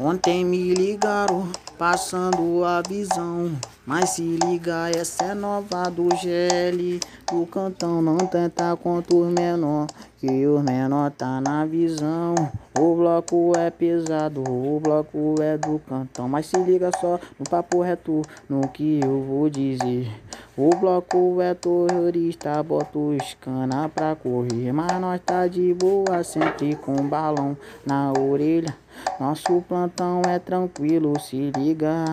Ontem me ligaram, passando a visão. Mas se liga, essa é nova do GL. O cantão não tenta contra os menor, que os menor tá na visão. O bloco é pesado, o bloco é do cantão. Mas se liga só no papo reto, no que eu vou dizer. O bloco é terrorista, bota os cana pra correr. Mas nós tá de boa, sempre com balão na orelha. Nosso plantão é tranquilo, se liga.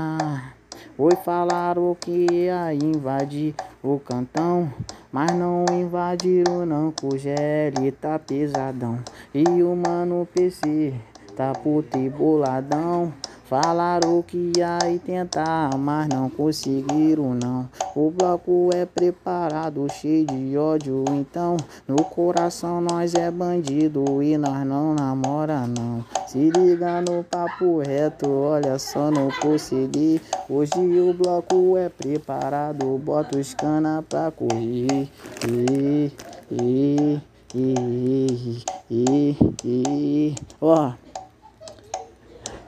Oi, falaram que ia invadir o cantão, mas não invadiram não, que o GL tá pesadão. E o mano PC tá puto e boladão. Falaram que ia tentar, mas não conseguiram não. O bloco é preparado, cheio de ódio, então no coração nós é bandido e nós não namora não. Se liga no papo reto, olha só não consegui. Hoje o bloco é preparado, bota os cana pra correr. E, e, e, e, e, ó.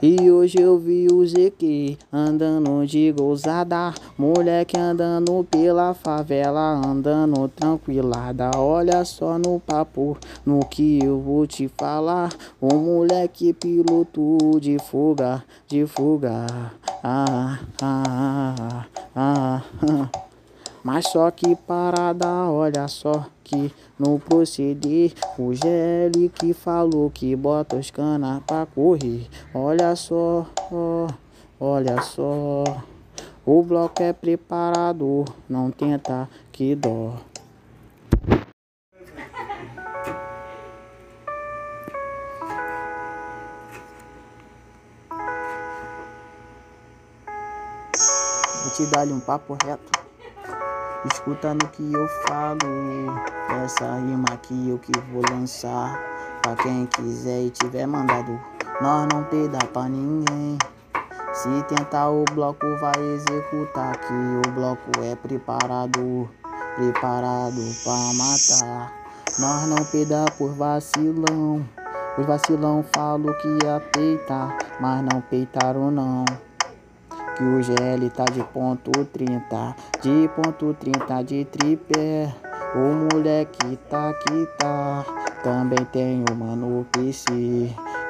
E hoje eu vi o ZQ andando de gozada, moleque andando pela favela, andando tranquilada. Olha só no papo, no que eu vou te falar. O moleque piloto de fuga, de fuga. Ah, ah, ah, ah, ah. Mas só que parada, olha só que no proceder o GL que falou que bota os cana pra correr. Olha só, ó, olha só. O bloco é preparado, não tenta que dó. Vou te dar um papo reto. Escuta no que eu falo. Essa rima aqui eu que vou lançar. Pra quem quiser e tiver mandado. Nós não peda pra ninguém. Se tentar o bloco vai executar. Que o bloco é preparado. Preparado pra matar. Nós não peda por vacilão. Os vacilão falam que ia peitar. Mas não peitaram não que o GL tá de ponto 30, de ponto 30 de tripé. O moleque tá que tá, também tem o mano PC,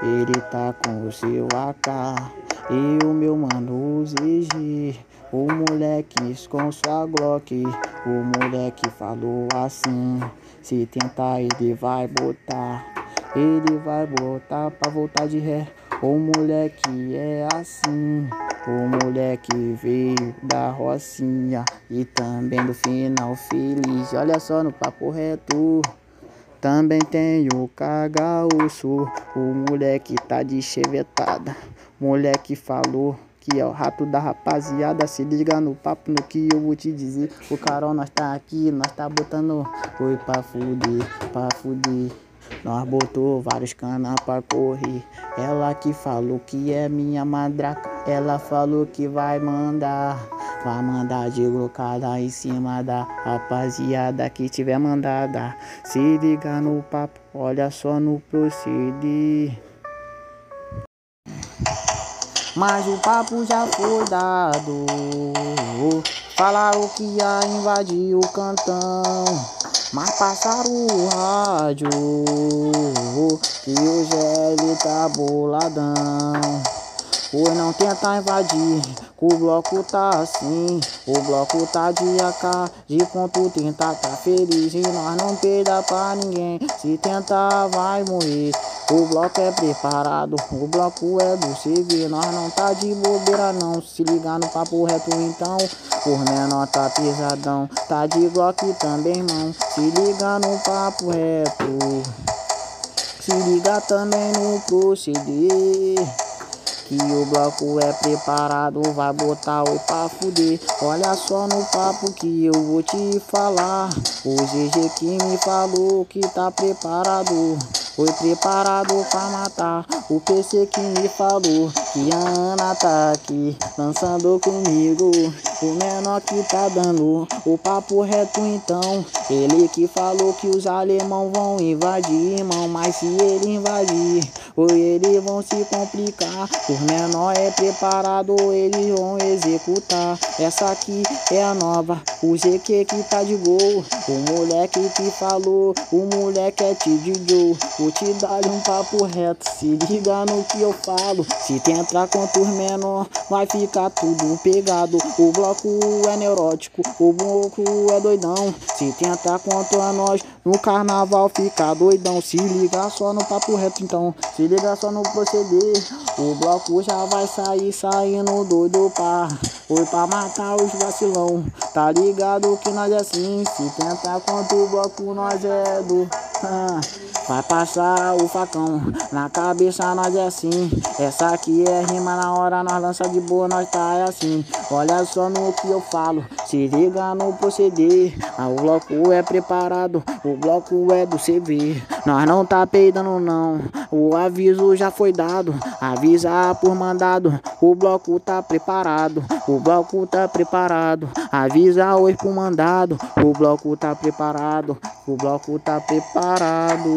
ele tá com o seu AK. E o meu mano ZG, o moleque com sua Glock. O moleque falou assim: se tentar, ele vai botar. Ele vai botar pra voltar de ré. O moleque é assim. O moleque veio da Rocinha e também do final feliz. Olha só no papo reto. Também tem o cagaúço. O moleque tá de chevetada. Moleque falou que é o rato da rapaziada. Se liga no papo no que eu vou te dizer. O Carol, nós tá aqui, nós tá botando. Foi pra fuder, pra fuder. Nós botou vários canas pra correr. Ela que falou que é minha madraca. Ela falou que vai mandar. Vai mandar de glocada em cima da rapaziada que tiver mandada. Se liga no papo, olha só no proceder. Mas o papo já foi dado. Falaram que ia invadir o cantão. Mas passaram o rádio que o GL tá boladão. Pois não tenta invadir, o bloco tá assim. O bloco tá de AK, de ponto 30 tá feliz. E nós não perda pra ninguém, se tentar vai morrer. O bloco é preparado, o bloco é do CV. Nós não tá de bobeira não, se ligar no papo reto então. Por menor tá pesadão, tá de Glock também, irmão. Se liga no papo reto. Se liga também no proceder. Que o bloco é preparado, vai botar o pra fuder. Olha só no papo que eu vou te falar. O GG que me falou que tá preparado. Foi preparado pra matar o PC que me falou que a Ana tá aqui dançando comigo. O menor que tá dando o papo reto então. Ele que falou que os alemão vão invadir, irmão. Mas se ele invadir, ou eles vão se complicar. Os menor é preparado, eles vão executar. Essa aqui é a nova, o ZQ que tá de gol. O moleque que falou, o moleque é Joe. Vou te dar um papo reto, se liga no que eu falo. Se tentar contra os menor, vai ficar tudo pegado. O bloco é neurótico, o bloco é doidão. Se tentar contra nós, no carnaval fica doidão. Se liga só no papo reto então, se liga só no proceder. O bloco já vai sair saindo doido pá. Foi pra matar os vacilão. Tá ligado que nós é assim. Se tentar contra o bloco, nós é do. Ah, vai passar o facão. Na cabeça nós é assim. Essa aqui é rima na hora, nós lança de boa, nós tá é assim. Olha só no que eu falo. Se liga no proceder. Ah, o bloco é preparado. O bloco é do CV. Nós não tá peidando não. O aviso já foi dado. Avisa por mandado. O bloco tá preparado. O bloco tá preparado. Avisa hoje por mandado. O bloco tá preparado. O bloco tá preparado.